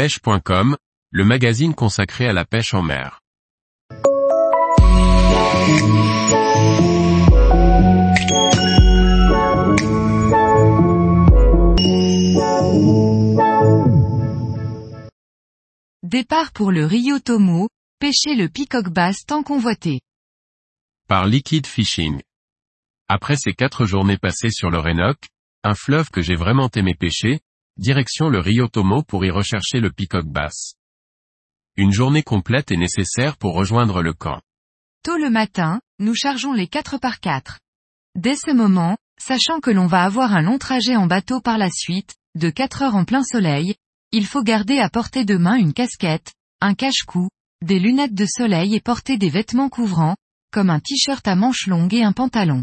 pêche.com, le magazine consacré à la pêche en mer. Départ pour le Rio Tomo, pêcher le peacock basse tant convoité. Par Liquid Fishing. Après ces quatre journées passées sur le Rénoc, un fleuve que j'ai vraiment aimé pêcher, direction le Rio Tomo pour y rechercher le peacock basse. Une journée complète est nécessaire pour rejoindre le camp. Tôt le matin, nous chargeons les 4 par 4. Dès ce moment, sachant que l'on va avoir un long trajet en bateau par la suite, de 4 heures en plein soleil, il faut garder à portée de main une casquette, un cache-cou, des lunettes de soleil et porter des vêtements couvrants, comme un t-shirt à manches longues et un pantalon.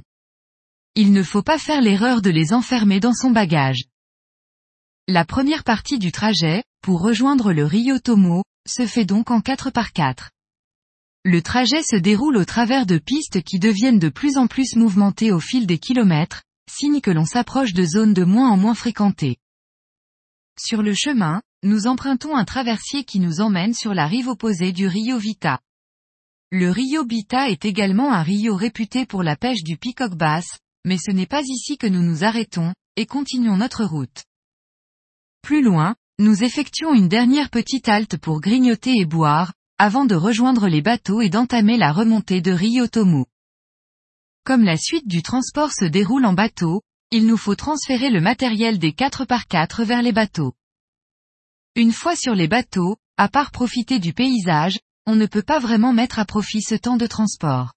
Il ne faut pas faire l'erreur de les enfermer dans son bagage. La première partie du trajet, pour rejoindre le Rio Tomo, se fait donc en 4 par 4. Le trajet se déroule au travers de pistes qui deviennent de plus en plus mouvementées au fil des kilomètres, signe que l'on s'approche de zones de moins en moins fréquentées. Sur le chemin, nous empruntons un traversier qui nous emmène sur la rive opposée du Rio Vita. Le Rio Vita est également un rio réputé pour la pêche du peacock basse, mais ce n'est pas ici que nous nous arrêtons, et continuons notre route. Plus loin, nous effectuons une dernière petite halte pour grignoter et boire, avant de rejoindre les bateaux et d'entamer la remontée de Rio Tomu. Comme la suite du transport se déroule en bateau, il nous faut transférer le matériel des 4 par 4 vers les bateaux. Une fois sur les bateaux, à part profiter du paysage, on ne peut pas vraiment mettre à profit ce temps de transport.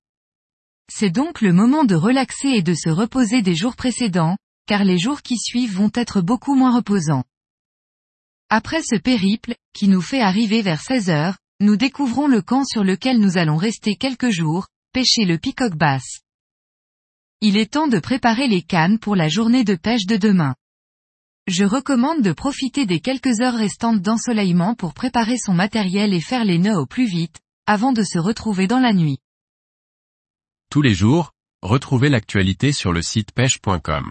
C'est donc le moment de relaxer et de se reposer des jours précédents, car les jours qui suivent vont être beaucoup moins reposants. Après ce périple, qui nous fait arriver vers 16 heures, nous découvrons le camp sur lequel nous allons rester quelques jours, pêcher le peacock basse. Il est temps de préparer les cannes pour la journée de pêche de demain. Je recommande de profiter des quelques heures restantes d'ensoleillement pour préparer son matériel et faire les nœuds au plus vite, avant de se retrouver dans la nuit. Tous les jours, retrouvez l'actualité sur le site pêche.com.